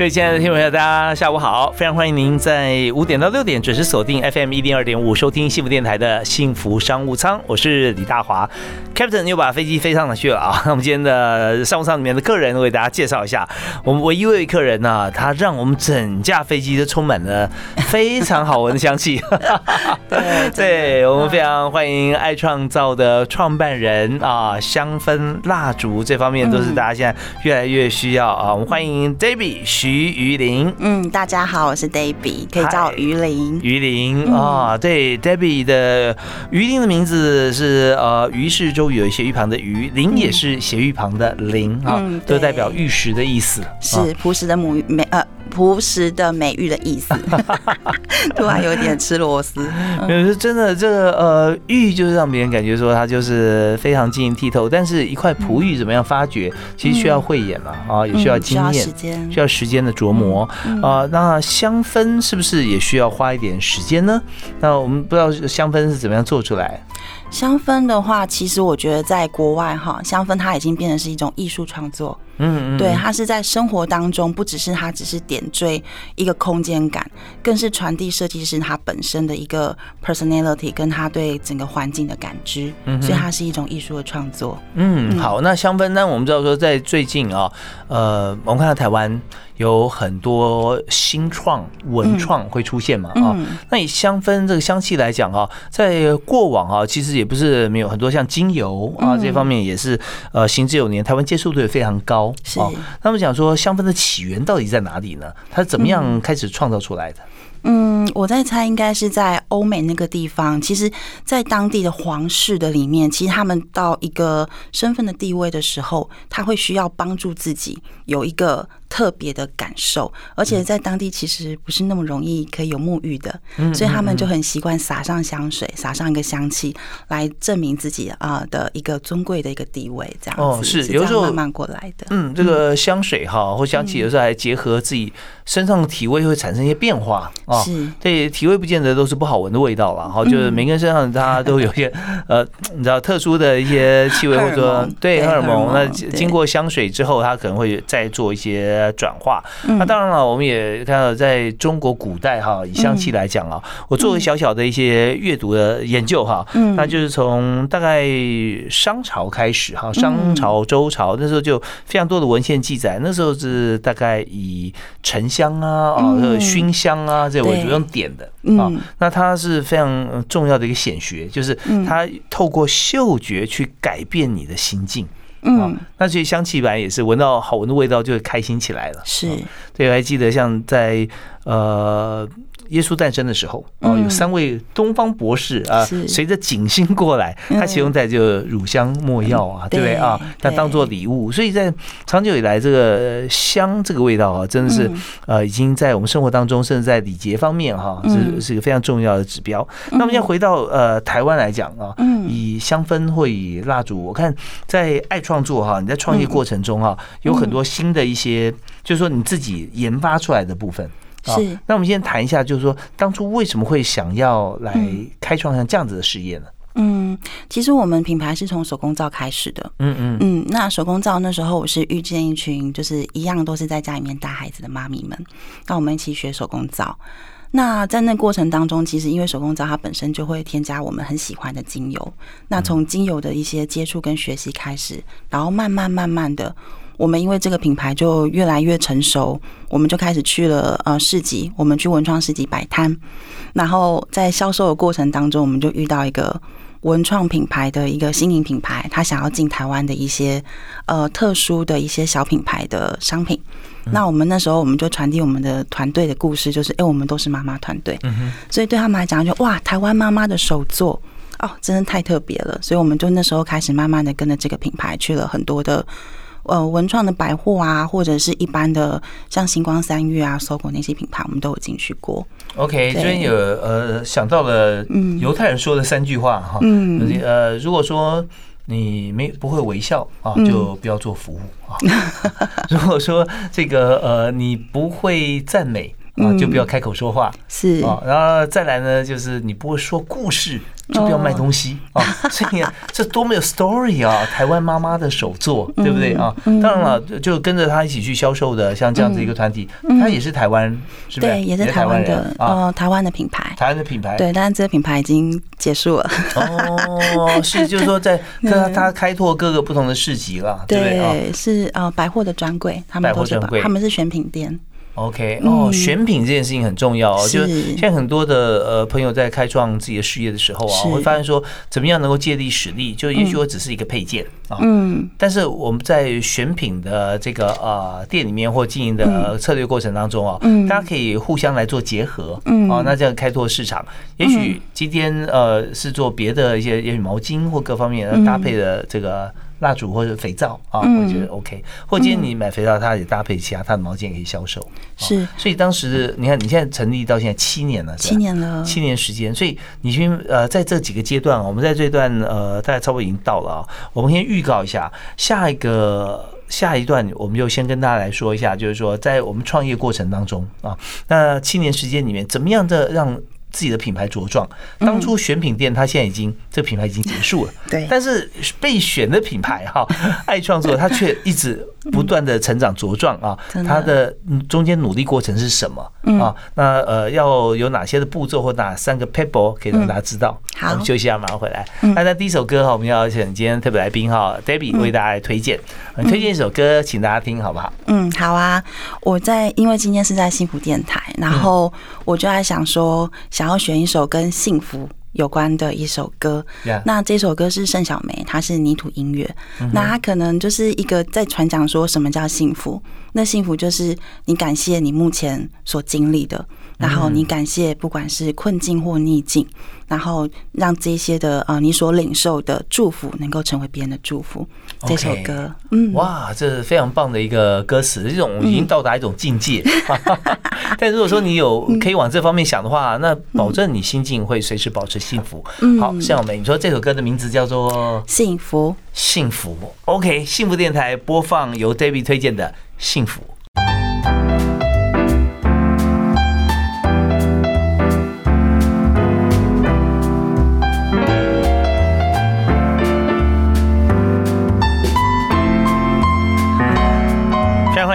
各位亲爱的听众朋友，大家下午好！非常欢迎您在五点到六点准时锁定 FM 一零二点五，收听幸福电台的幸福商务舱。我是李大华，Captain 又把飞机飞上了去了啊！那 我们今天的商务舱里面的客人，为大家介绍一下，我们唯一一位客人呢，他让我们整架飞机都充满了非常好闻的香气。对，对我们非常欢迎爱创造的创办人啊，香氛蜡烛这方面都是大家现在越来越需要啊！我们欢迎 Debbie 徐。于于林，嗯，大家好，我是 Debbie，可以叫我于林。于林啊，对，Debbie 的于林的名字是呃，于是周有一些玉旁的鱼，林也是斜玉旁的林啊，都代表玉石的意思，是朴实的母美呃。朴实的美玉的意思，突然有点吃螺丝。是真的，这个呃玉就是让别人感觉说它就是非常晶莹剔透，但是一块璞玉怎么样发掘，其实需要慧眼嘛啊，也需要经验，需要时间的琢磨啊。那香氛是不是也需要花一点时间呢？那我们不知道香氛是怎么样做出来。香氛的话，其实我觉得在国外哈，香氛它已经变成是一种艺术创作。嗯嗯，对，它是在生活当中，不只是它只是点缀一个空间感，更是传递设计师他本身的一个 personality，跟他对整个环境的感知。嗯，所以它是一种艺术的创作。嗯，好，那香氛呢？我们知道说在最近啊，呃，我们看到台湾。有很多新创文创会出现嘛？啊，那以香氛这个香气来讲啊，在过往啊，其实也不是没有很多像精油啊这方面也是呃行之有年，台湾接受度也非常高。是，那么讲说香氛的起源到底在哪里呢？它怎么样开始创造出来的？嗯，我在猜，应该是在欧美那个地方。其实，在当地的皇室的里面，其实他们到一个身份的地位的时候，他会需要帮助自己有一个特别的感受，而且在当地其实不是那么容易可以有沐浴的，所以他们就很习惯撒上香水，撒上一个香气，来证明自己啊的一个尊贵的一个地位。这样哦，是有时候慢慢过来的。嗯，这个香水哈或香气，有时候还结合自己身上的体味，会产生一些变化。是，对，体味不见得都是不好闻的味道了，哈，就是每个人身上他都有些 呃，你知道特殊的一些气味，或者说对荷尔蒙，那经过香水之后，它可能会再做一些转化。那当然了，我们也看到在中国古代哈，以香气来讲啊，我做个小小的一些阅读的研究哈，嗯。那就是从大概商朝开始哈，商朝、周朝那时候就非常多的文献记载，那时候是大概以沉香啊啊，熏香啊这。为主用点的啊，那它是非常重要的一个显学，就是它透过嗅觉去改变你的心境。嗯，那所以香气本来也是闻到好闻的味道就会开心起来了。是，对，我还记得像在呃。耶稣诞生的时候，哦，有三位东方博士啊，随着景星过来，他其中带着乳香没药啊，对不对？啊？他当做礼物，所以在长久以来，这个香这个味道啊，真的是呃，已经在我们生活当中，甚至在礼节方面哈，是是一个非常重要的指标。那么，要回到呃台湾来讲啊，以香氛或以蜡烛，我看在爱创作哈，你在创业过程中哈，有很多新的一些，就是说你自己研发出来的部分。是，那我们先谈一下，就是说当初为什么会想要来开创像这样子的事业呢？嗯，其实我们品牌是从手工皂开始的。嗯嗯嗯，那手工皂那时候我是遇见一群就是一样都是在家里面带孩子的妈咪们，那我们一起学手工皂。那在那过程当中，其实因为手工皂它本身就会添加我们很喜欢的精油，那从精油的一些接触跟学习开始，然后慢慢慢慢的。我们因为这个品牌就越来越成熟，我们就开始去了呃市集，我们去文创市集摆摊，然后在销售的过程当中，我们就遇到一个文创品牌的一个新颖品牌，他想要进台湾的一些呃特殊的一些小品牌的商品。那我们那时候我们就传递我们的团队的故事，就是哎，我们都是妈妈团队，所以对他们来讲就哇，台湾妈妈的手作。哦，真的太特别了，所以我们就那时候开始慢慢的跟着这个品牌去了很多的呃文创的百货啊，或者是一般的像星光三月啊、搜狗那些品牌，我们都有进去过。OK，这边有呃想到了犹太人说的三句话哈，嗯。呃，如果说你没不会微笑啊，就不要做服务啊；如果说这个呃你不会赞美。啊，就不要开口说话，是啊，然后再来呢，就是你不会说故事，就不要卖东西啊。所以这多么有 story 啊！台湾妈妈的手作，对不对啊？当然了，就跟着他一起去销售的，像这样子一个团体，他也是台湾，是不是？对，也是台湾的啊，台湾的品牌，台湾的品牌。对，但是这个品牌已经结束了。哦，是，就是说在他他开拓各个不同的市集了，对不对？是啊，百货的专柜，他们都是，他们是选品店。OK，哦，选品这件事情很重要哦。就是现在很多的呃朋友在开创自己的事业的时候啊，会发现说怎么样能够借力使力。就也许我只是一个配件啊，嗯，但是我们在选品的这个呃店里面或经营的策略过程当中啊，大家可以互相来做结合，嗯，啊，那这样开拓市场。也许今天呃是做别的一些，也许毛巾或各方面搭配的这个。蜡烛或者肥皂啊，我觉得 OK。或今天你买肥皂，它也搭配其他它的毛巾也可以销售。是，所以当时你看，你现在成立到现在七年了，七年了，七年时间。所以你先呃，在这几个阶段，我们在这段呃，大概差不多已经到了啊。我们先预告一下，下一个下一段，我们就先跟大家来说一下，就是说在我们创业过程当中啊，那七年时间里面，怎么样的让自己的品牌茁壮。当初选品店，它现在已经这个品牌已经结束了。对。但是被选的品牌哈，爱创作，它却一直不断的成长茁壮啊。它的中间努力过程是什么啊？那呃，要有哪些的步骤或哪三个 paper 可以让大家知道？好，我们休息一下，马上回来。那那第一首歌哈，我们要请今天特别来宾哈，Debbie 为大家来推荐。推荐一首歌，请大家听好不好？嗯，好啊。我在因为今天是在幸福电台，然后我就在想说。想要选一首跟幸福有关的一首歌，那这首歌是盛小梅，她是泥土音乐，那她可能就是一个在传讲说什么叫幸福，那幸福就是你感谢你目前所经历的。然后你感谢，不管是困境或逆境，然后让这些的呃你所领受的祝福，能够成为别人的祝福。这首歌，嗯，哇，这是非常棒的一个歌词，这种已经到达一种境界。但如果说你有可以往这方面想的话，那保证你心境会随时保持幸福。好，向美，你说这首歌的名字叫做《幸福》，幸福。OK，幸福电台播放由 David 推荐的《幸福》。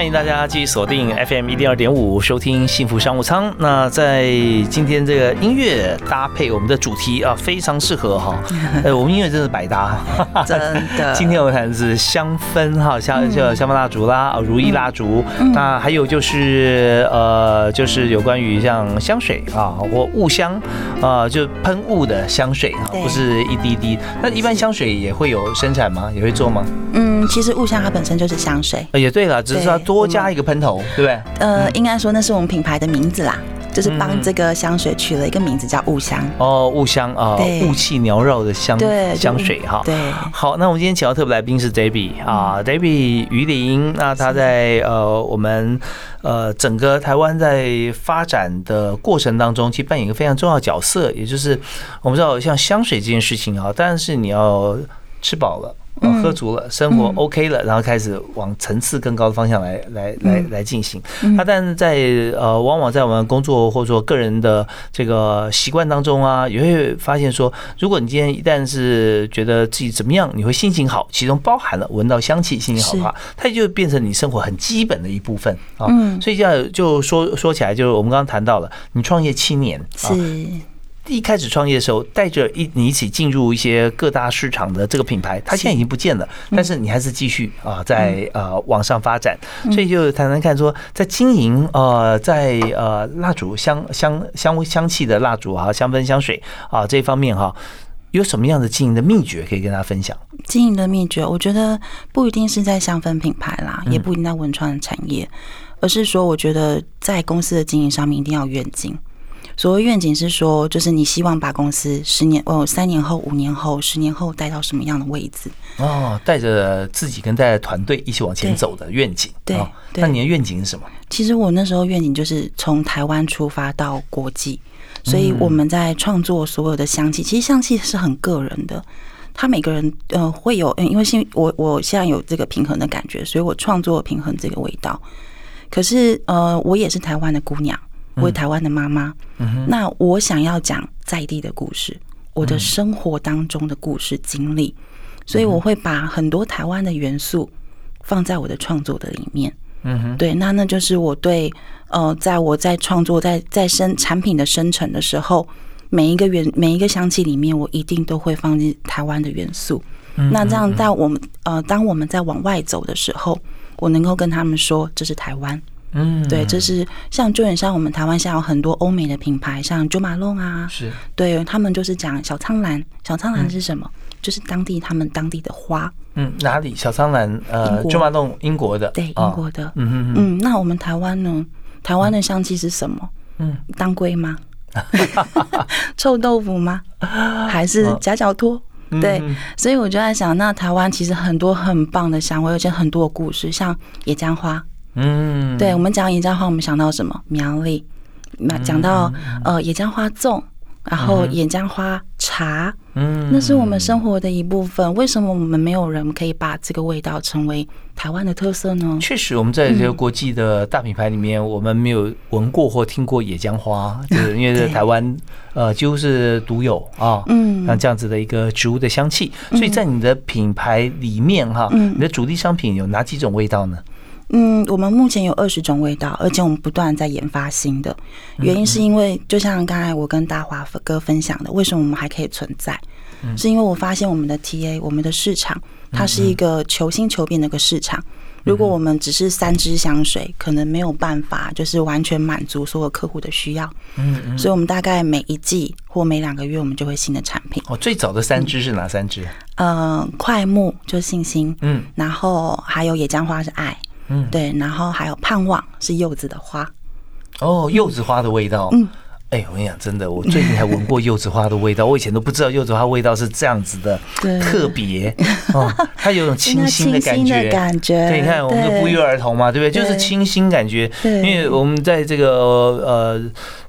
欢迎大家继续锁定 FM 一零二点五，收听幸福商务舱。那在今天这个音乐搭配我们的主题啊，非常适合哈。呃，我们音乐真是百搭，真的。今天我们谈的是香氛哈，像像香氛蜡烛啦，如意蜡烛。那还有就是呃，就是有关于像香水啊，或雾香啊，就喷雾的香水啊，不是一滴滴。那一般香水也会有生产吗？也会做吗？嗯，其实雾香它本身就是香水。也对了，只是要。多加一个喷头，对不对？呃，应该说那是我们品牌的名字啦，就是帮这个香水取了一个名字叫雾香。哦，雾香啊，雾气缭绕的香香水哈。对，好，那我们今天请到特别来宾是 Debbie 啊，Debbie 于林。那他在呃我们呃整个台湾在发展的过程当中，其实扮演一个非常重要的角色，也就是我们知道像香水这件事情啊，但是你要吃饱了。喝足了，生活 OK 了，然后开始往层次更高的方向来来来来进行。那但是在呃，往往在我们工作或者说个人的这个习惯当中啊，也会发现说，如果你今天一旦是觉得自己怎么样，你会心情好，其中包含了闻到香气，心情好的话，它就变成你生活很基本的一部分啊。所以要就说说起来，就是我们刚刚谈到了，你创业七年是。一开始创业的时候，带着一你一起进入一些各大市场的这个品牌，它现在已经不见了，但是你还是继续啊，在呃往上发展。所以就谈谈看，说在经营呃在呃蜡烛香香香香气的蜡烛啊，香氛香水啊这方面哈，有什么样的经营的秘诀可以跟大家分享？经营的秘诀，我觉得不一定是在香氛品牌啦，也不一定在文创产业，而是说，我觉得在公司的经营上面一定要愿景。所谓愿景是说，就是你希望把公司十年哦，三年后、五年后、十年后带到什么样的位置？哦，带着自己跟带着团队一起往前走的愿景。对，那你的愿景是什么？其实我那时候愿景就是从台湾出发到国际，所以我们在创作所有的香气，其实香气是很个人的。他每个人呃会有，因为现我我现在有这个平衡的感觉，所以我创作平衡这个味道。可是呃，我也是台湾的姑娘，我是台湾的妈妈。那我想要讲在地的故事，我的生活当中的故事经历，所以我会把很多台湾的元素放在我的创作的里面。嗯哼，对，那那就是我对呃，在我在创作在在生产品的生成的时候。每一个元每一个香气里面，我一定都会放进台湾的元素。那这样，在我们呃，当我们在往外走的时候，我能够跟他们说这是台湾。嗯，对，这是像就很像我们台湾，像有很多欧美的品牌，像九马龙啊，是对他们就是讲小苍兰。小苍兰是什么？就是当地他们当地的花。嗯，哪里？小苍兰？呃，九马龙，英国的。对，英国的。嗯嗯嗯。那我们台湾呢？台湾的香气是什么？嗯，当归吗？臭豆腐吗？还是夹脚拖？对，所以我就在想，那台湾其实很多很棒的香味，而且很多故事，像野姜花。嗯，对，我们讲野姜花，我们想到什么？苗栗。那讲到呃野姜花粽。然后野姜花茶，嗯，那是我们生活的一部分。为什么我们没有人可以把这个味道成为台湾的特色呢？确实，我们在这个国际的大品牌里面，我们没有闻过或听过野姜花，就是因为在台湾，呃，几乎是独有啊。嗯，像这样子的一个植物的香气，所以在你的品牌里面哈，你的主力商品有哪几种味道呢？嗯，我们目前有二十种味道，而且我们不断在研发新的。原因是因为，就像刚才我跟大华哥分享的，为什么我们还可以存在？是因为我发现我们的 TA，我们的市场，它是一个求新求变的一个市场。如果我们只是三支香水，可能没有办法就是完全满足所有客户的需要。嗯嗯。所以我们大概每一季或每两个月，我们就会新的产品。哦，最早的三支是哪三支？嗯，快木就是信心。嗯。然后还有野姜花是爱。嗯，对，然后还有盼望是柚子的花，哦，柚子花的味道，嗯，哎，我跟你讲，真的，我最近还闻过柚子花的味道，我以前都不知道柚子花味道是这样子的，特别，哦，它有种清新的感觉，感觉，对，你看我们的不约而同嘛，对不对？就是清新感觉，因为我们在这个呃。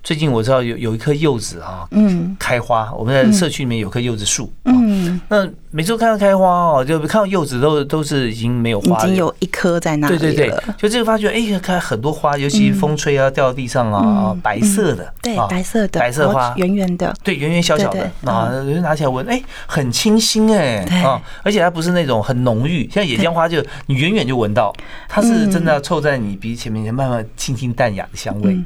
最近我知道有有一棵柚子啊，嗯，开花。我们在社区里面有棵柚子树，嗯，那每次看到开花哦，就看到柚子都都是已经没有花，已经有一颗在那里对对对，就这个发觉，哎，开很多花，尤其风吹啊，掉到地上啊，白色的，对，白色的，白色花，圆圆的，对，圆圆小小的啊，就拿起来闻，哎，很清新哎，啊，而且它不是那种很浓郁，像野姜花就你远远就闻到，它是真的要凑在你鼻前面，慢慢清新淡雅的香味。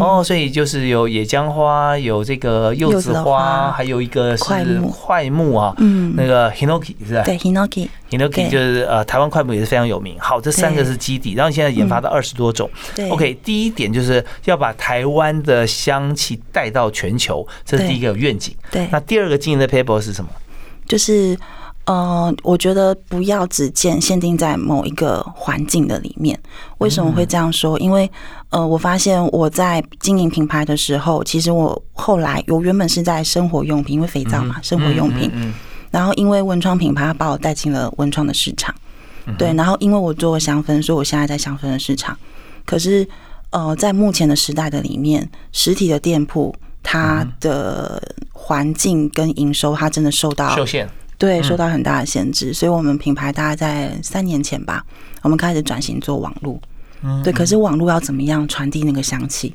哦，所以就是。有野姜花，有这个柚子花，还有一个是快木啊，嗯，那个 hinoki 是吧？对，hinoki，hinoki 就是呃，台湾快木也是非常有名。好，这三个是基底，然后现在研发到二十多种。OK，第一点就是要把台湾的香气带到全球，这是第一个愿景。对，那第二个经营的 paper 是什么？就是。呃，我觉得不要只限限定在某一个环境的里面。为什么会这样说？因为呃，我发现我在经营品牌的时候，其实我后来我原本是在生活用品，因为肥皂嘛，生活用品。然后因为文创品牌把我带进了文创的市场，对。然后因为我做香氛，所以我现在在香氛的市场。可是呃，在目前的时代的里面，实体的店铺它的环境跟营收，它真的受到受限。对，受到很大的限制，所以我们品牌大概在三年前吧，我们开始转型做网络。嗯，对，可是网络要怎么样传递那个香气？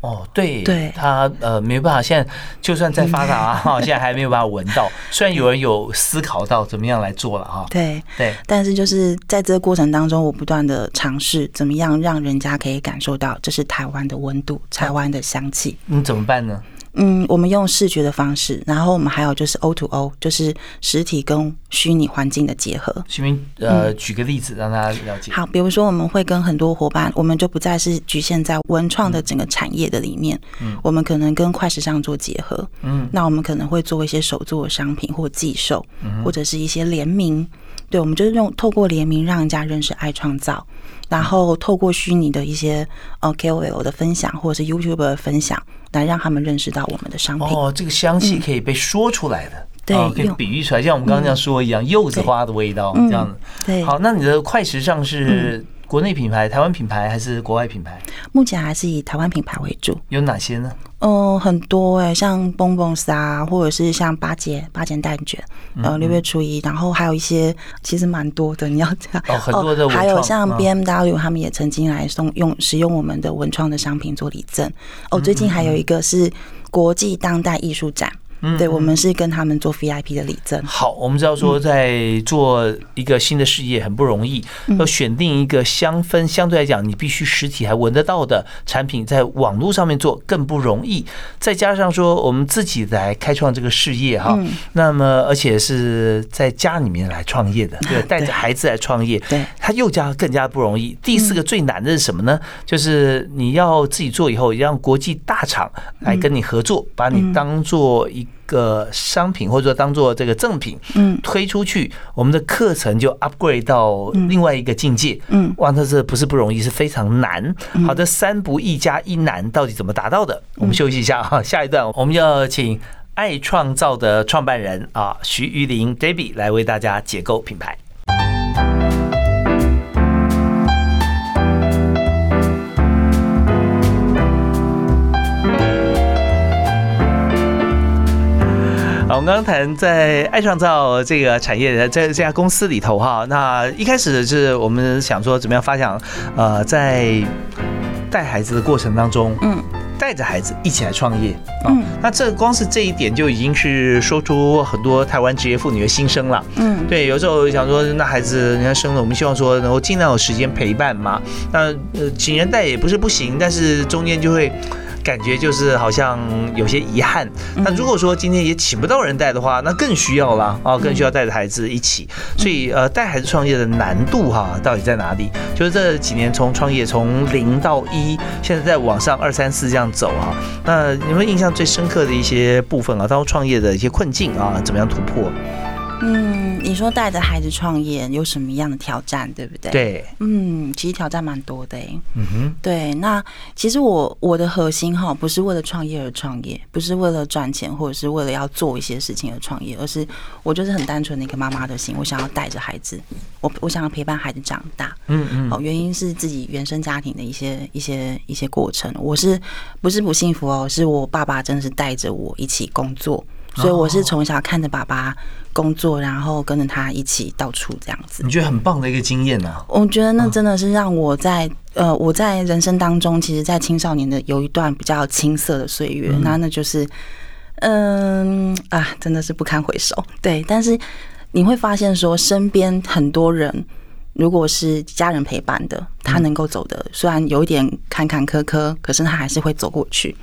哦，对，对，它呃没办法，现在就算再发达 啊，现在还没有办法闻到。虽然有人有思考到怎么样来做了哈，对对，但是就是在这个过程当中，我不断的尝试怎么样让人家可以感受到这是台湾的温度，台湾的香气。你怎么办呢？嗯，我们用视觉的方式，然后我们还有就是 O to O，就是实体跟虚拟环境的结合。徐明，呃，举个例子让大家了解。好，比如说我们会跟很多伙伴，我们就不再是局限在文创的整个产业的里面，嗯，我们可能跟快时尚做结合，嗯，那我们可能会做一些手作商品或寄售，或者是一些联名，对，我们就是用透过联名让人家认识爱创造。然后透过虚拟的一些呃 KOL 的分享，或者是 YouTube 的分享，来让他们认识到我们的商品。哦，这个香气可以被说出来的，对，可以比喻出来，像我们刚刚这样说一样，柚子花的味道这样子。对，好，那你的快时尚是？国内品牌、台湾品牌还是国外品牌？目前还是以台湾品牌为主。有哪些呢？哦，很多哎，像 Bonbons 啊，或者是像八节八节蛋卷，呃，六月初一，然后还有一些其实蛮多的。你要这样哦，很多的。还有像 BMW，他们也曾经来送用使用我们的文创的商品做礼赠。哦，最近还有一个是国际当代艺术展。对，我们是跟他们做 VIP 的礼赠。好，我们知道说，在做一个新的事业很不容易，要选定一个香氛相对来讲你必须实体还闻得到的产品，在网络上面做更不容易。再加上说，我们自己来开创这个事业哈，那么而且是在家里面来创业的，对，带着孩子来创业，对，他又加更加不容易。第四个最难的是什么呢？就是你要自己做以后，让国际大厂来跟你合作，把你当做一。个商品或者说当做这个赠品，嗯，推出去，我们的课程就 upgrade 到另外一个境界，嗯，哇，那这不是不容易，是非常难。好的，三不一加一难，到底怎么达到的？我们休息一下哈，下一段。我们要请爱创造的创办人啊，徐玉玲 Debbie 来为大家解构品牌。我们刚刚谈在爱创造这个产业，在这家公司里头哈，那一开始是我们想说怎么样发想，呃，在带孩子的过程当中，嗯，带着孩子一起来创业，嗯，那这光是这一点就已经是说出很多台湾职业妇女的心声了，嗯，对，有时候想说那孩子人家生了，我们希望说能够尽量有时间陪伴嘛，那呃请人带也不是不行，但是中间就会。感觉就是好像有些遗憾。那如果说今天也请不到人带的话，那更需要了啊，更需要带着孩子一起。所以呃，带孩子创业的难度哈，到底在哪里？就是这几年从创业从零到一，现在在往上二三四这样走哈。那你们印象最深刻的一些部分啊，当初创业的一些困境啊，怎么样突破？嗯，你说带着孩子创业有什么样的挑战，对不对？对，嗯，其实挑战蛮多的哎。嗯哼，对，那其实我我的核心哈，不是为了创业而创业，不是为了赚钱，或者是为了要做一些事情而创业，而是我就是很单纯的一个妈妈的心，我想要带着孩子，我我想要陪伴孩子长大。嗯嗯，好，原因是自己原生家庭的一些一些一些过程，我是不是不幸福哦？是我爸爸真的是带着我一起工作。所以我是从小看着爸爸工作，然后跟着他一起到处这样子。你觉得很棒的一个经验呢？我觉得那真的是让我在呃我在人生当中，其实，在青少年的有一段比较青涩的岁月，那那就是嗯啊，真的是不堪回首。对，但是你会发现说，身边很多人，如果是家人陪伴的，他能够走的，虽然有一点坎坎坷坷，可是他还是会走过去。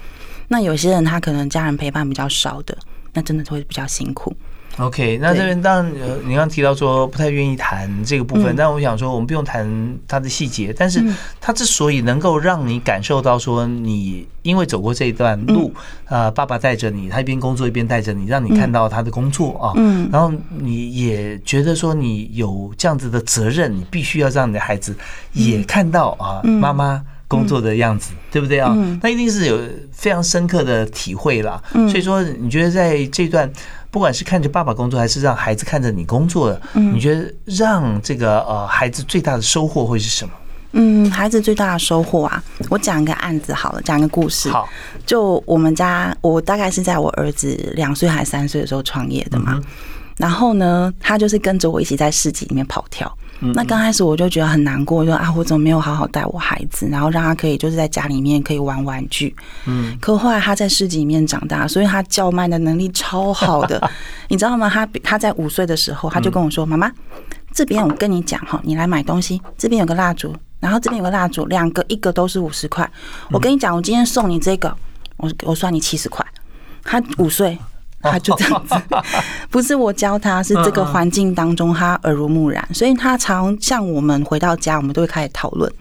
那有些人他可能家人陪伴比较少的。那真的会比较辛苦。OK，那这边当然，呃，你刚刚提到说不太愿意谈这个部分，但我想说，我们不用谈它的细节。但是，它之所以能够让你感受到说，你因为走过这一段路，啊，爸爸带着你，他一边工作一边带着你，让你看到他的工作啊，嗯，然后你也觉得说，你有这样子的责任，你必须要让你的孩子也看到啊，妈妈。工作的样子，对不对啊？那一定是有非常深刻的体会啦。所以说，你觉得在这段，不管是看着爸爸工作，还是让孩子看着你工作的，你觉得让这个呃孩子最大的收获会是什么？嗯，孩子最大的收获啊，我讲一个案子好了，讲一个故事。好，就我们家，我大概是在我儿子两岁还三岁的时候创业的嘛。然后呢，他就是跟着我一起在市集里面跑跳。那刚开始我就觉得很难过，就啊，我怎么没有好好带我孩子，然后让他可以就是在家里面可以玩玩具。嗯。可后来他在市集里面长大，所以他叫卖的能力超好的，你知道吗？他他在五岁的时候，他就跟我说：“妈妈，这边我跟你讲哈，你来买东西，这边有个蜡烛，然后这边有个蜡烛，两个一个都是五十块。我跟你讲，我今天送你这个，我我算你七十块。”他五岁。他就这样子，不是我教他，是这个环境当中他耳濡目染，所以他常像我们回到家，我们都会开始讨论，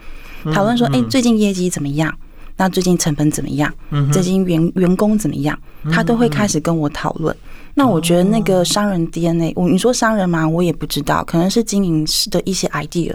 讨论说，哎，最近业绩怎么样？那最近成本怎么样？最近员员工怎么样？他都会开始跟我讨论。那我觉得那个商人 DNA，我你说商人吗？我也不知道，可能是经营的一些 idea。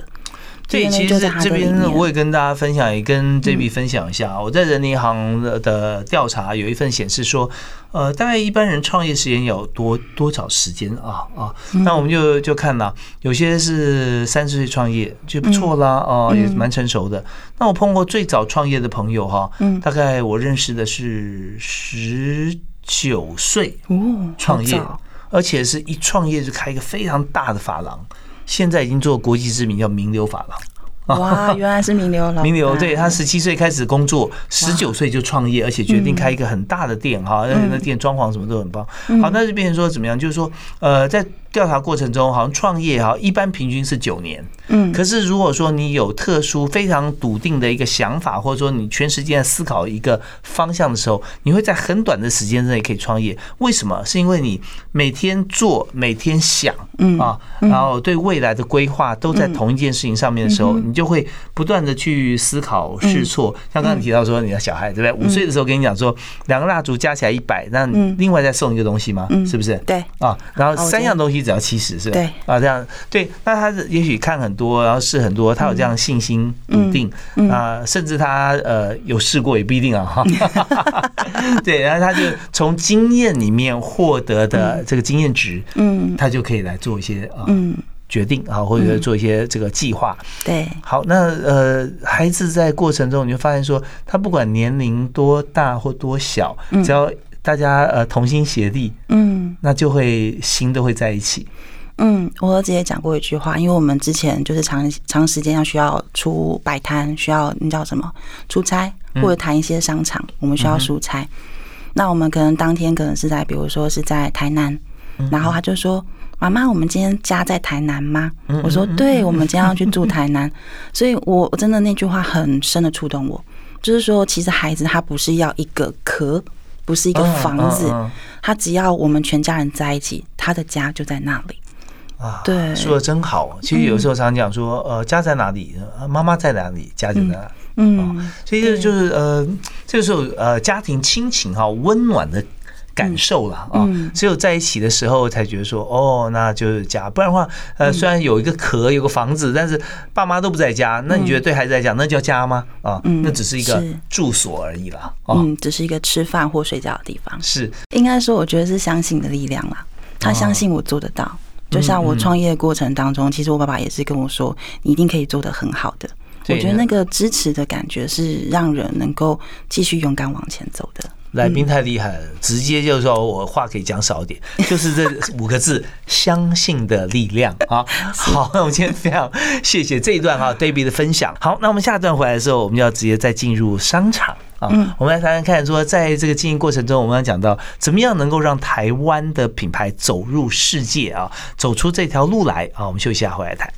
对，其实这边我也跟大家分享，也跟 JB 分享一下。我在人民银行的调查有一份显示说，呃，大概一般人创业时间有多多少时间啊啊？那我们就就看了，有些是三十岁创业就不错啦，哦，也蛮成熟的。那我碰过最早创业的朋友哈，大概我认识的是十九岁哦创业，而且是一创业就开一个非常大的发廊。现在已经做国际知名，叫名流发廊。哇，原来是名流了。名流，对他十七岁开始工作，十九岁就创业，而且决定开一个很大的店哈，那那店装潢什么都很棒。好，那就变成说怎么样？就是说，呃，在。调查过程中，好像创业哈，一般平均是九年。嗯，可是如果说你有特殊、非常笃定的一个想法，或者说你全时间思考一个方向的时候，你会在很短的时间内可以创业。为什么？是因为你每天做、每天想，嗯啊，然后对未来的规划都在同一件事情上面的时候，你就会不断的去思考、试错。像刚才提到说，你的小孩对不对？五岁的时候跟你讲说，两个蜡烛加起来一百，那另外再送一个东西吗？是不是？对啊，然后三样东西。只要七十是吧？对啊，这样对。那他也许看很多，然后试很多，他有这样信心笃定啊，甚至他呃有试过也不一定啊哈。对，然后他就从经验里面获得的这个经验值，嗯，他就可以来做一些啊决定啊，或者做一些这个计划。对，好，那呃，孩子在过程中你就发现说，他不管年龄多大或多小，只要大家呃同心协力，嗯，那就会心都会在一起。嗯，我儿子也讲过一句话，因为我们之前就是长长时间要需要出摆摊，需要那叫什么出差或者谈一些商场，我们需要出差。那我们可能当天可能是在，比如说是在台南，然后他就说：“妈妈，我们今天家在台南吗？”我说：“对，我们今天要去住台南。”所以，我我真的那句话很深的触动我，就是说，其实孩子他不是要一个壳。不是一个房子，他只要我们全家人在一起，他的家就在那里。啊，对，说的真好。其实有时候常讲说，呃，家在哪里，妈妈在哪里，家就在哪里。嗯，所以这就是呃，这个时候呃，家庭亲情哈，温暖的。感受了啊，只有在一起的时候才觉得说哦，那就是家。不然的话，呃，虽然有一个壳，有个房子，但是爸妈都不在家，那你觉得对孩子来讲，那叫家吗？啊，那只是一个住所而已啦。嗯，只是一个吃饭或睡觉的地方。是，应该说，我觉得是相信的力量啦。他相信我做得到，就像我创业过程当中，其实我爸爸也是跟我说，你一定可以做得很好的。我觉得那个支持的感觉是让人能够继续勇敢往前走的。来宾太厉害了，直接就说我话可以讲少一点，就是这五个字：相信的力量 啊！好，那我们今天非常谢谢这一段哈，David 的分享。好，那我们下一段回来的时候，我们就要直接再进入商场啊。我们来谈谈看，说在这个经营过程中，我们要讲到怎么样能够让台湾的品牌走入世界啊，走出这条路来啊。我们休息一下，回来谈。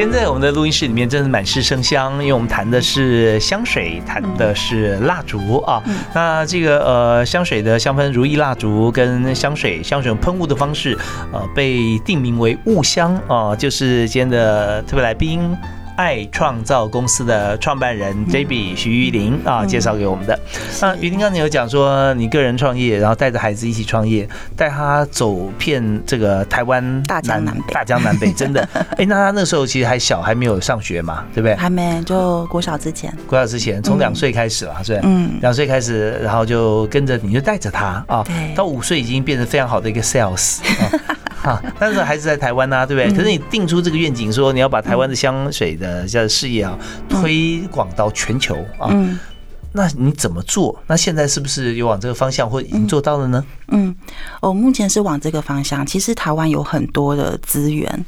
今天在我们的录音室里面，真的满是生香，因为我们谈的是香水，谈的是蜡烛啊。那这个呃，香水的香氛如意蜡烛跟香水香水喷雾的方式，呃，被定名为雾香啊，就是今天的特别来宾。爱创造公司的创办人 JB 徐玉玲啊，介绍给我们的。那玉玲刚才有讲说，你个人创业，然后带着孩子一起创业，带他走遍这个台湾大江南北，大江南北，真的。哎，那他那时候其实还小，还没有上学嘛，对不对？还没，就国小之前。国小之前，从两岁开始了，是吧？嗯，两岁开始，然后就跟着你就带着他啊，到五岁已经变成非常好的一个 sales。哈，但是还是在台湾呐，对不对？可是你定出这个愿景，说你要把台湾的香水的这事业啊推广到全球啊，那你怎么做？那现在是不是有往这个方向，或已经做到了呢？嗯，哦目前是往这个方向。其实台湾有很多的资源，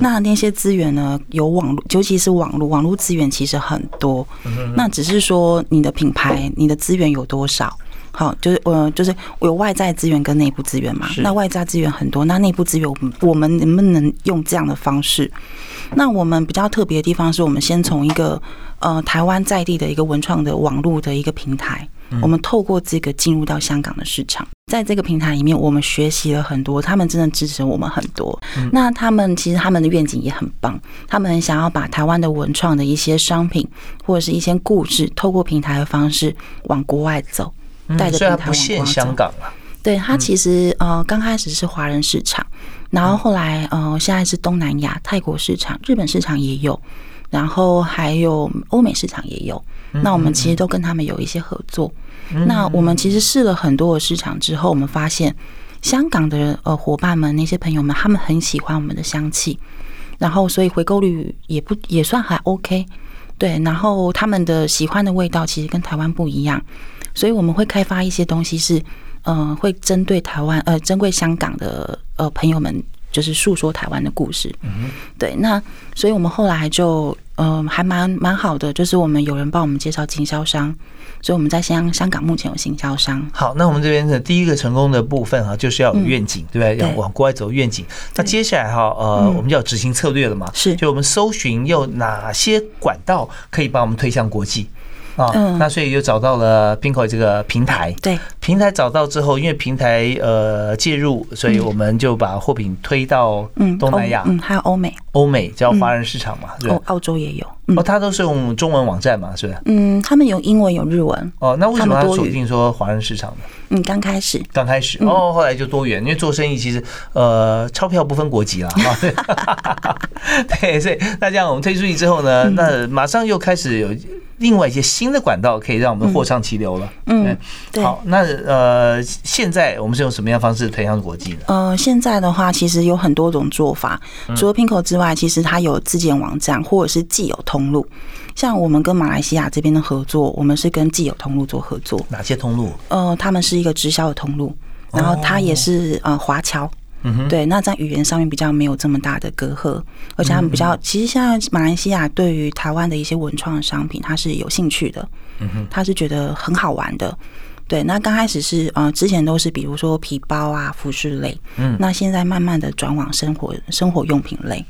那那些资源呢，有网络，尤其是网络，网络资源其实很多。那只是说你的品牌，你的资源有多少？好，就是呃，就是有外在资源跟内部资源嘛。那外在资源很多，那内部资源我们我们能不能用这样的方式？那我们比较特别的地方是我们先从一个呃台湾在地的一个文创的网络的一个平台，我们透过这个进入到香港的市场，在这个平台里面，我们学习了很多，他们真的支持我们很多。那他们其实他们的愿景也很棒，他们想要把台湾的文创的一些商品或者是一些故事，透过平台的方式往国外走。带着平台不限香港啊。对，它其实呃刚开始是华人市场，然后后来呃现在是东南亚、泰国市场、日本市场也有，然后还有欧美市场也有。那我们其实都跟他们有一些合作。那我们其实试了很多的市场之后，我们发现香港的呃伙伴们那些朋友们，他们很喜欢我们的香气，然后所以回购率也不也算还 OK。对，然后他们的喜欢的味道其实跟台湾不一样，所以我们会开发一些东西是，嗯，会针对台湾呃，针对香港的呃朋友们，就是诉说台湾的故事。嗯，对，那所以我们后来就嗯，还蛮蛮好的，就是我们有人帮我们介绍经销商。所以我们在香香港目前有经销商。好，那我们这边的第一个成功的部分哈，就是要有愿景，对不对？要往国外走愿景。那接下来哈，呃，我们就要执行策略了嘛？是，就我们搜寻有哪些管道可以把我们推向国际。啊，那所以就找到了 Pinko 这个平台。对，平台找到之后，因为平台呃介入，所以我们就把货品推到东南亚，嗯，还有欧美，欧美叫华人市场嘛，哦，澳洲也有。哦，它都是用中文网站嘛，是不是？嗯，他们有英文有日文。哦，那为什么要锁定说华人市场呢？嗯，刚开始，刚开始，哦，后来就多元，因为做生意其实呃，钞票不分国籍了 哈。对，所以那这样我们推出去之后呢，那马上又开始有。另外一些新的管道可以让我们货畅其流了。嗯，对。好，那呃，现在我们是用什么样方式推向国际呢？呃，现在的话，其实有很多种做法。除了 Pinko 之外，其实它有自建网站或者是既有通路。像我们跟马来西亚这边的合作，我们是跟既有通路做合作。哪些通路？呃，他们是一个直销的通路，然后它也是呃华侨。对，那在语言上面比较没有这么大的隔阂，而且他们比较，其实现在马来西亚对于台湾的一些文创商品，他是有兴趣的，他是觉得很好玩的。对，那刚开始是呃，之前都是比如说皮包啊、服饰类，嗯，那现在慢慢的转往生活生活用品类。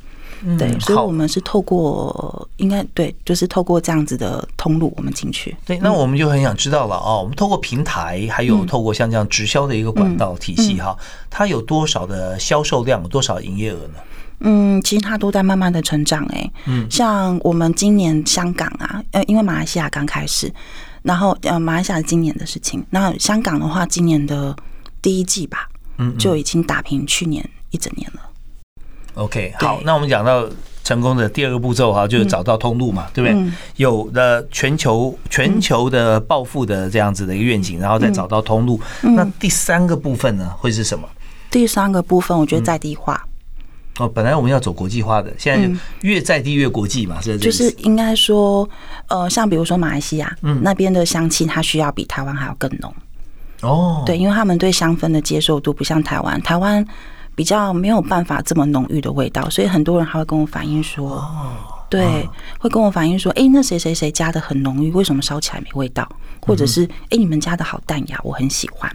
对，所以我们是透过应该对，就是透过这样子的通路，我们进去。对，那我们就很想知道了哦，我们透过平台，还有透过像这样直销的一个管道体系哈，它有多少的销售量，多少营业额呢？嗯，其实它都在慢慢的成长哎。嗯，像我们今年香港啊，呃，因为马来西亚刚开始，然后呃，马来西亚今年的事情，那香港的话，今年的第一季吧，嗯，就已经打平去年一整年了。OK，好，那我们讲到成功的第二个步骤哈，就是找到通路嘛，对不对？有的全球全球的暴富的这样子的一个愿景，然后再找到通路。那第三个部分呢，会是什么？第三个部分，我觉得在地化。哦，本来我们要走国际化的，现在越在地越国际嘛，是就是应该说，呃，像比如说马来西亚，嗯，那边的香气它需要比台湾还要更浓。哦，对，因为他们对香氛的接受度不像台湾，台湾。比较没有办法这么浓郁的味道，所以很多人还会跟我反映说，对，会跟我反映说，哎，那谁谁谁加的很浓郁，为什么烧起来没味道？或者是，哎，你们家的好淡雅，我很喜欢。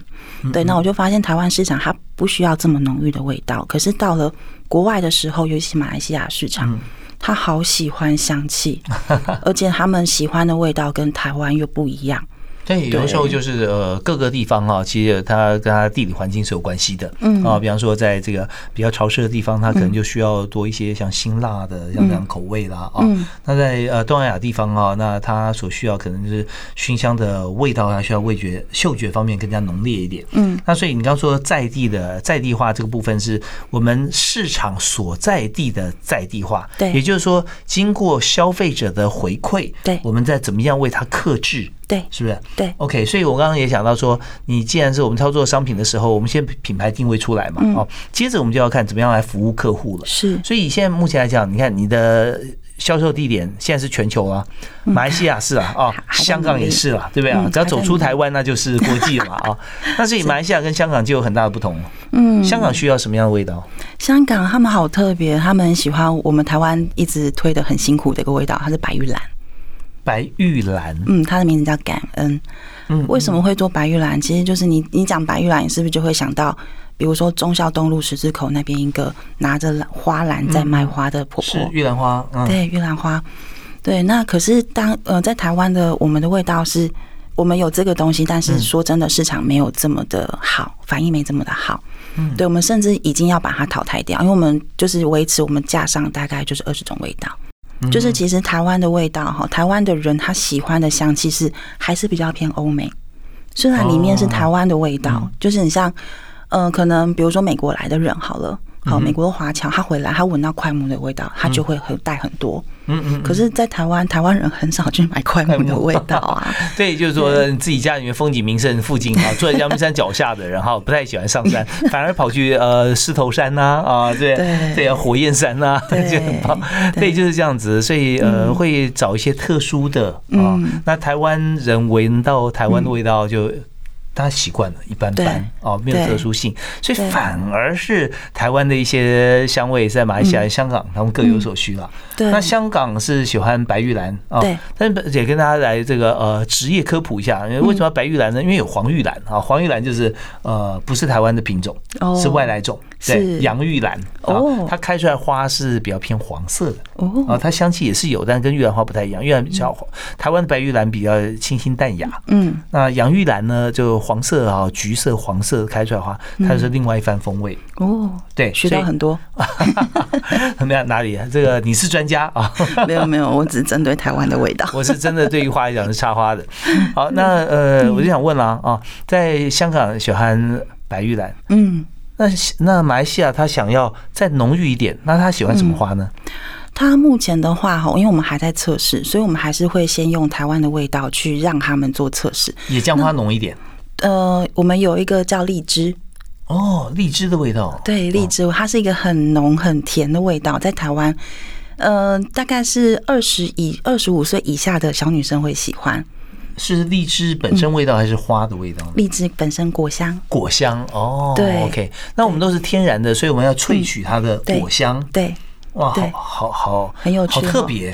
对，那我就发现台湾市场它不需要这么浓郁的味道，可是到了国外的时候，尤其马来西亚市场，他好喜欢香气，而且他们喜欢的味道跟台湾又不一样。对，有的时候就是呃各个地方哈，其实它跟它地理环境是有关系的。嗯啊，比方说在这个比较潮湿的地方，它可能就需要多一些像辛辣的像这样口味啦啊。那在呃东南亚地方啊，那它所需要可能就是熏香的味道，它需要味觉、嗅觉方面更加浓烈一点。嗯，那所以你刚说在地的在地化这个部分，是我们市场所在地的在地化。对，也就是说经过消费者的回馈，对，我们在怎么样为它克制。对，是不是？对，OK，所以我刚刚也想到说，你既然是我们操作商品的时候，我们先品牌定位出来嘛，哦，接着我们就要看怎么样来服务客户了。是，所以现在目前来讲，你看你的销售地点现在是全球啊，马来西亚是啊，哦，香港也是了，对不对啊？只要走出台湾，那就是国际了嘛，啊。那所以马来西亚跟香港就有很大的不同。嗯，香港需要什么样的味道？香港他们好特别，他们喜欢我们台湾一直推的很辛苦的一个味道，它是白玉兰。白玉兰，嗯，它的名字叫感恩。嗯，为什么会做白玉兰？其实就是你，你讲白玉兰，你是不是就会想到，比如说忠孝东路十字口那边一个拿着花篮在卖花的婆婆？是玉兰花，对，玉兰花。对，那可是当呃，在台湾的我们的味道是，我们有这个东西，但是说真的，市场没有这么的好，反应没这么的好。嗯，对，我们甚至已经要把它淘汰掉，因为我们就是维持我们架上大概就是二十种味道。就是其实台湾的味道哈，台湾的人他喜欢的香气是还是比较偏欧美，虽然里面是台湾的味道，就是你像，呃，可能比如说美国来的人好了。好，美国的华侨他回来，他闻到快木的味道，他就会很带很多。嗯嗯。可是，在台湾，台湾人很少去买快木的味道啊。对，就是说自己家里面风景名胜附近啊，住在阳明山脚下的人哈，不太喜欢上山，反而跑去呃狮头山呐啊，对对，火焰山呐，就很棒。对，就是这样子，所以呃，会找一些特殊的啊。那台湾人闻到台湾的味道就。大家习惯了，一般般哦，没有特殊性，所以反而是台湾的一些香味在马来西亚、香港，他们各有所需了。那香港是喜欢白玉兰啊，但是也跟大家来这个呃职业科普一下，为什么白玉兰呢？因为有黄玉兰啊，黄玉兰就是呃不是台湾的品种，是外来种。对，洋玉兰哦，它开出来花是比较偏黄色的哦，啊，它香气也是有，但跟玉兰花不太一样。玉兰比较台湾的白玉兰比较清新淡雅，嗯，那洋玉兰呢，就黄色啊，橘色、黄色开出来花，它是另外一番风味哦。对，学到很多。怎么样？哪里？这个你是专家啊？没有没有，我只是针对台湾的味道。我是真的对于花来讲是插花的。好，那呃，我就想问了啊，在香港喜欢白玉兰，嗯。那那马来西亚他想要再浓郁一点，那他喜欢什么花呢？他目前的话哈，因为我们还在测试，所以我们还是会先用台湾的味道去让他们做测试。野姜花浓一点。呃，我们有一个叫荔枝。哦，荔枝的味道。对，荔枝它是一个很浓很甜的味道，在台湾，呃，大概是二十以二十五岁以下的小女生会喜欢。是荔枝本身味道还是花的味道？荔枝本身果香，果香哦。对，OK，那我们都是天然的，所以我们要萃取它的果香。对，哇，好好好，很有趣，好特别。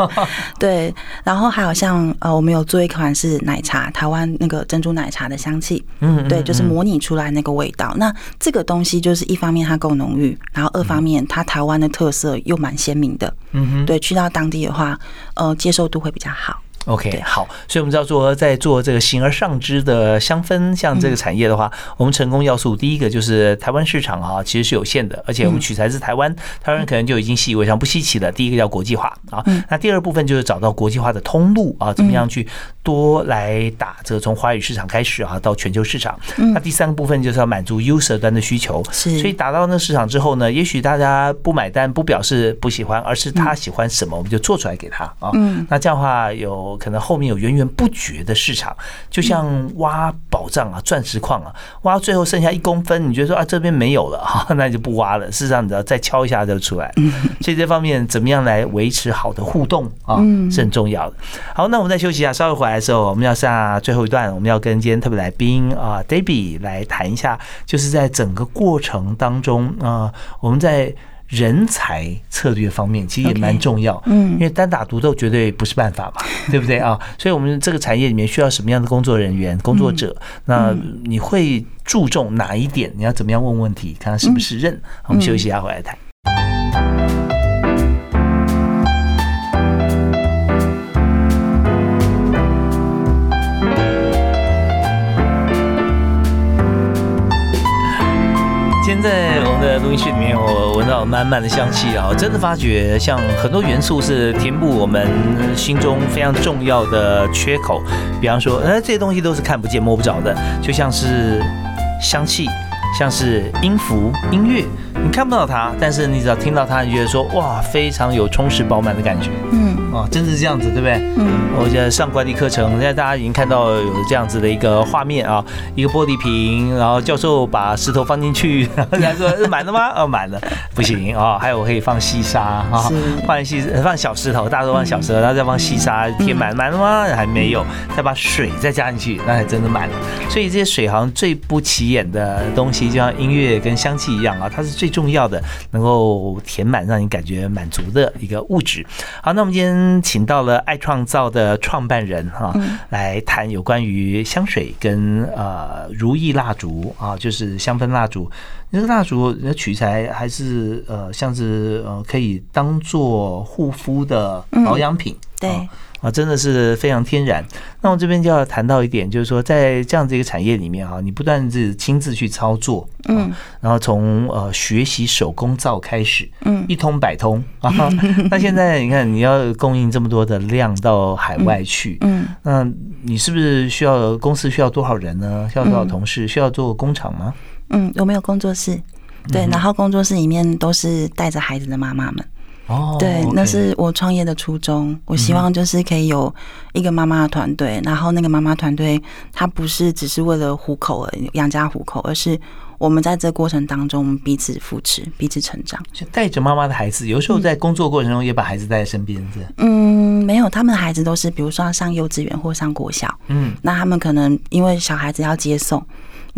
对，然后还有像呃，我们有做一款是奶茶，台湾那个珍珠奶茶的香气。嗯，对，就是模拟出来那个味道。那这个东西就是一方面它够浓郁，然后二方面它台湾的特色又蛮鲜明的。嗯哼，对，去到当地的话，呃，接受度会比较好。OK，好，所以我们知道做在做这个形而上之的香氛，像这个产业的话，我们成功要素第一个就是台湾市场啊，其实是有限的，而且我们取材自台湾，台湾人可能就已经习以为常，不稀奇了。第一个叫国际化啊，那第二部分就是找到国际化的通路啊，怎么样去多来打这个从华语市场开始啊，到全球市场。那第三个部分就是要满足 user 端的需求，是，所以打到那市场之后呢，也许大家不买单，不表示不喜欢，而是他喜欢什么，我们就做出来给他啊。嗯，那这样的话有可能后面有源源不绝的市场，就像挖宝藏啊，钻石矿啊，挖最后剩下一公分，你觉得说啊这边没有了哈，那就不挖了。事实上，你要再敲一下就出来。所以这方面怎么样来维持好的互动啊，是很重要的。好，那我们再休息一下，稍微回来的时候，我们要下最后一段，我们要跟今天特别来宾啊，Debbie 来谈一下，就是在整个过程当中啊，我们在。人才策略方面其实也蛮重要，嗯，因为单打独斗绝对不是办法嘛，对不对啊？所以我们这个产业里面需要什么样的工作人员、工作者？那你会注重哪一点？你要怎么样问问题，看他是不是认？我们休息一下，回来谈。现在我们的录音室里面，我闻到满满的香气啊！真的发觉，像很多元素是填补我们心中非常重要的缺口。比方说，哎，这些东西都是看不见摸不着的，就像是香气，像是音符、音乐。你看不到它，但是你只要听到它，你觉得说哇，非常有充实饱满的感觉。嗯，哦，真的是这样子，对不对？嗯，我觉得上管理课程，现在大家已经看到有这样子的一个画面啊，一个玻璃瓶，然后教授把石头放进去，然后说满了吗？哦，满了，不行啊，还有可以放细沙啊，放细放小石头，大家都放小石头，然后再放细沙填满，满了吗？还没有，再把水再加进去，那才真的满了。所以这些水好像最不起眼的东西，就像音乐跟香气一样啊，它是。最重要的，能够填满让你感觉满足的一个物质。好，那我们今天请到了爱创造的创办人哈，来谈有关于香水跟呃如意蜡烛啊，就是香氛蜡烛。那个蜡烛的取材还是呃，像是呃，可以当做护肤的保养品。对。啊，真的是非常天然。那我这边就要谈到一点，就是说，在这样子一个产业里面啊，你不断是亲自去操作，嗯，然后从呃学习手工皂开始，嗯，一通百通啊。那现在你看，你要供应这么多的量到海外去，嗯，那你是不是需要公司需要多少人呢？需要多少同事？需要做工厂吗？嗯，有没有工作室？对，然后工作室里面都是带着孩子的妈妈们。哦，对，那是我创业的初衷。我希望就是可以有一个妈妈的团队，然后那个妈妈团队，她不是只是为了糊口而养家糊口，而是我们在这过程当中彼此扶持，彼此成长。就带着妈妈的孩子，有时候在工作过程中也把孩子带在身边，是？嗯，没有，他们的孩子都是比如说上幼稚园或上国小，嗯，那他们可能因为小孩子要接送。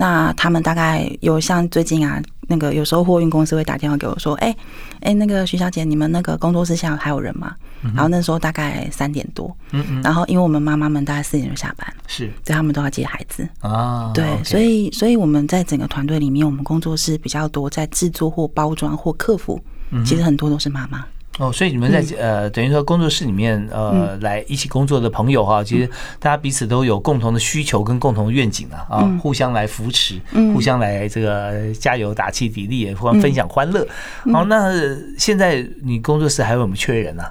那他们大概有像最近啊，那个有时候货运公司会打电话给我说，哎哎，那个徐小姐，你们那个工作室现在还有人吗？然后那时候大概三点多，嗯嗯，然后因为我们妈妈们大概四点就下班，是，所以他们都要接孩子。啊，对，所以所以我们在整个团队里面，我们工作室比较多在制作或包装或客服，其实很多都是妈妈。哦，所以你们在呃，等于说工作室里面呃，来一起工作的朋友哈，其实大家彼此都有共同的需求跟共同的愿景啊，啊，互相来扶持，互相来这个加油打气砥砺，互相分享欢乐。好，那现在你工作室还有没有缺人呢？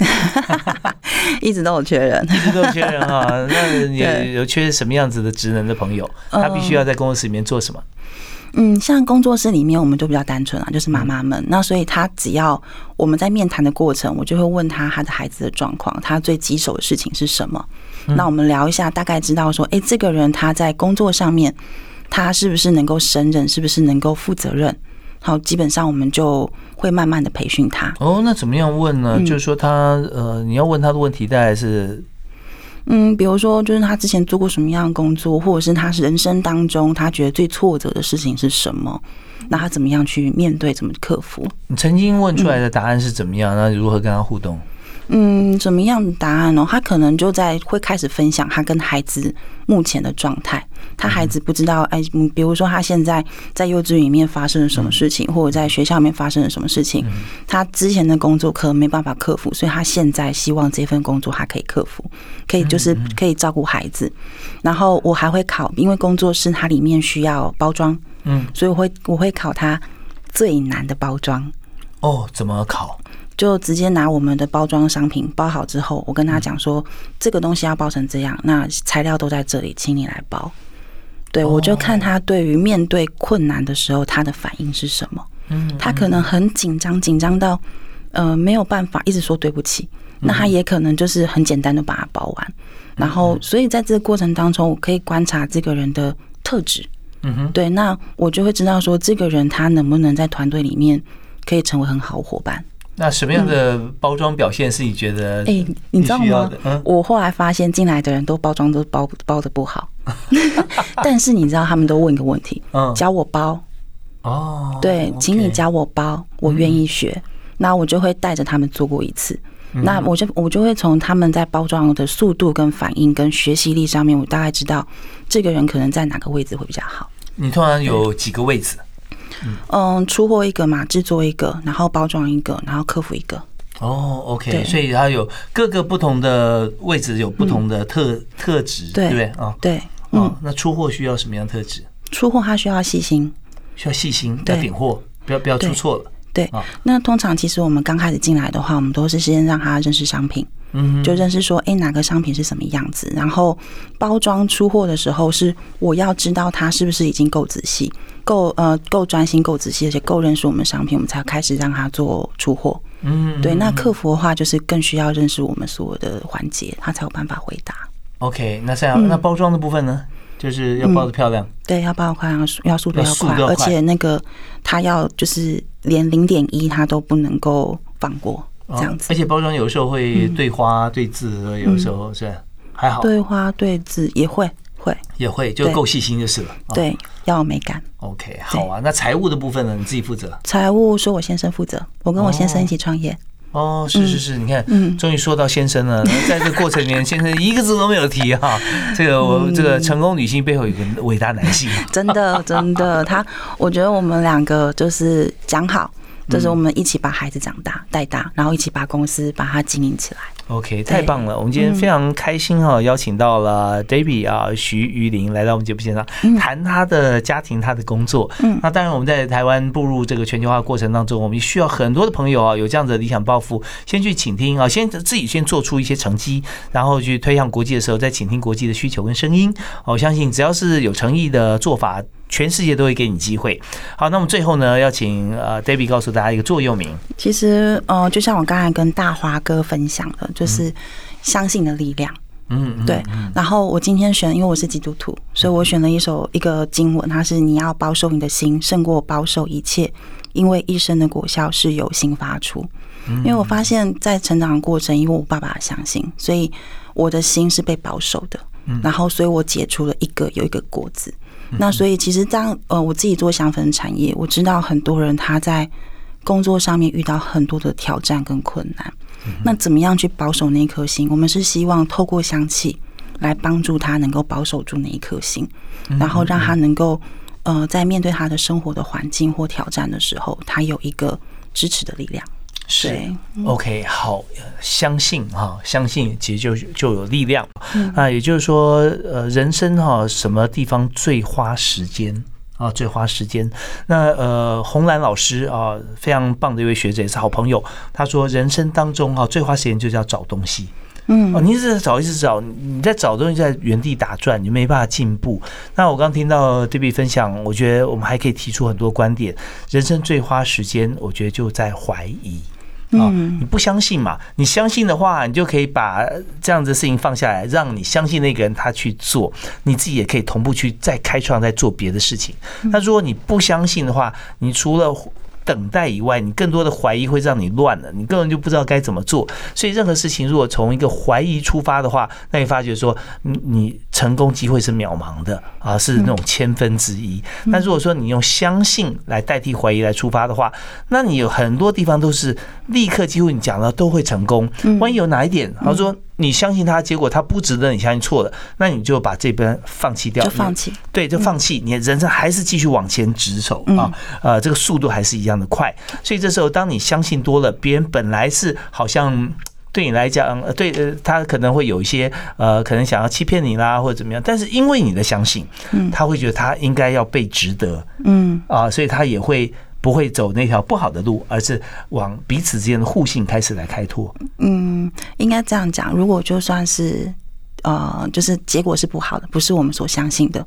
一直都有缺人，一直都有缺人啊。那 你有缺什么样子的职能的朋友？他必须要在工作室里面做什么？嗯，像工作室里面，我们就比较单纯啊，就是妈妈们。那所以他只要我们在面谈的过程，我就会问他他的孩子的状况，他最棘手的事情是什么。那我们聊一下，大概知道说，哎，这个人他在工作上面，他是不是能够胜任，是不是能够负责任？好，基本上我们就会慢慢的培训他。哦，那怎么样问呢？就是说他呃，你要问他的问题大概是。嗯，比如说，就是他之前做过什么样的工作，或者是他人生当中他觉得最挫折的事情是什么？那他怎么样去面对，怎么克服？你曾经问出来的答案是怎么样？那如何跟他互动？嗯，怎么样的答案呢？他可能就在会开始分享他跟孩子目前的状态。他孩子不知道，哎，比如说他现在在幼稚园里面发生了什么事情，或者在学校里面发生了什么事情，他之前的工作可能没办法克服，所以他现在希望这份工作他可以克服，可以就是可以照顾孩子。然后我还会考，因为工作室它里面需要包装，嗯，所以我会我会考他最难的包装。哦，怎么考？就直接拿我们的包装商品包好之后，我跟他讲说，这个东西要包成这样，那材料都在这里，请你来包。对我就看他对于面对困难的时候，他的反应是什么。嗯，他可能很紧张，紧张到呃没有办法一直说对不起。那他也可能就是很简单的把它包完。然后，所以在这个过程当中，我可以观察这个人的特质。嗯哼，对，那我就会知道说，这个人他能不能在团队里面可以成为很好伙伴。那什么样的包装表现是你觉得？哎，你知道吗？我后来发现进来的人都包装都包包的不好，但是你知道他们都问一个问题：嗯，教我包哦，对，请你教我包，我愿意学。那我就会带着他们做过一次，那我就我就会从他们在包装的速度、跟反应、跟学习力上面，我大概知道这个人可能在哪个位置会比较好。你通常有几个位置？嗯，出货一个嘛，制作一个，然后包装一个，然后客服一个。哦，OK，所以它有各个不同的位置，有不同的特特质，对不对啊？对，嗯，那出货需要什么样特质？出货它需要细心，需要细心，要点货，不要不要出错了。对，那通常其实我们刚开始进来的话，我们都是先让他认识商品。嗯，就认识说，哎，哪个商品是什么样子？然后包装出货的时候，是我要知道他是不是已经够仔细、够呃够专心、够仔细，而且够认识我们商品，我们才开始让他做出货。嗯，对。那客服的话，就是更需要认识我们所有的环节，他才有办法回答。OK，那这样，那包装的部分呢，就是要包的漂亮。对，要包的快，要要速度要快，而且那个他要就是连零点一他都不能够放过。这样子，而且包装有时候会对花对字，有时候是还好。对花对字也会会也会，就够细心就是了。对，要有美感。OK，好啊。那财务的部分呢？你自己负责？财务是我先生负责，我跟我先生一起创业。哦，是是是，你看，嗯，终于说到先生了。在这个过程里面，先生一个字都没有提哈。这个我这个成功女性背后有个伟大男性，真的真的，他我觉得我们两个就是讲好。就是我们一起把孩子长大带大，然后一起把公司把它经营起来。OK，太棒了！我们今天非常开心哈，邀请到了 David 啊，徐玉玲来到我们节目现场，谈他的家庭、他的工作。嗯，那当然我们在台湾步入这个全球化过程当中，我们需要很多的朋友啊，有这样的理想抱负，先去倾听啊，先自己先做出一些成绩，然后去推向国际的时候，再倾听国际的需求跟声音。我相信只要是有诚意的做法。全世界都会给你机会。好，那么最后呢，要请呃，Debbie 告诉大家一个座右铭。其实，呃，就像我刚才跟大华哥分享的，就是相信的力量。嗯，对。然后我今天选，因为我是基督徒，所以我选了一首一个经文，它是你要保守你的心，胜过保守一切，因为一生的果效是由心发出。因为我发现，在成长的过程，因为我爸爸相信，所以我的心是被保守的。然后，所以我解出了一个有一个果子。那所以其实当呃我自己做香氛产业，我知道很多人他在工作上面遇到很多的挑战跟困难。那怎么样去保守那一颗心？我们是希望透过香气来帮助他能够保守住那一颗心，然后让他能够呃在面对他的生活的环境或挑战的时候，他有一个支持的力量。是，OK，好，相信哈，相信其实就就有力量那。也就是说，呃，人生哈，什么地方最花时间啊？最花时间。那呃，红兰老师啊，非常棒的一位学者，也是好朋友。他说，人生当中哈，最花时间就是要找东西。嗯，哦，你一直在找，一直找，你在找东西，在原地打转，你没办法进步。那我刚听到 Debbie 分享，我觉得我们还可以提出很多观点。人生最花时间，我觉得就在怀疑。啊，你不相信嘛？你相信的话，你就可以把这样子的事情放下来，让你相信那个人他去做，你自己也可以同步去再开创、再做别的事情。那如果你不相信的话，你除了等待以外，你更多的怀疑会让你乱了，你根本就不知道该怎么做。所以任何事情如果从一个怀疑出发的话，那你发觉说，你你成功机会是渺茫的啊，是那种千分之一。那如果说你用相信来代替怀疑来出发的话，那你有很多地方都是立刻几乎你讲了都会成功。万一有哪一点，他说。你相信他，结果他不值得你相信错了，那你就把这边放弃掉，就放弃，对，就放弃，你的人生还是继续往前直走。啊，呃，这个速度还是一样的快。所以这时候，当你相信多了，别人本来是好像对你来讲，对，呃，他可能会有一些呃，可能想要欺骗你啦，或者怎么样，但是因为你的相信，嗯，他会觉得他应该要被值得，嗯，啊，所以他也会。不会走那条不好的路，而是往彼此之间的互信开始来开拓。嗯，应该这样讲。如果就算是呃，就是结果是不好的，不是我们所相信的，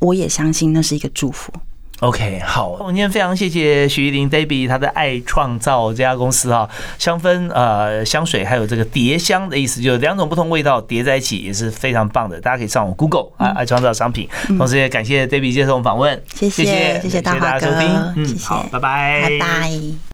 我也相信那是一个祝福。OK，好，我们今天非常谢谢徐玉玲 Debbie，她的爱创造这家公司哈，香氛呃香水还有这个叠香的意思，就是两种不同味道叠在一起也是非常棒的，大家可以上网 Google 啊，爱创造商品。同时也感谢 Debbie 接受我们访问，谢谢谢谢大家收听，嗯，好，拜拜，拜拜。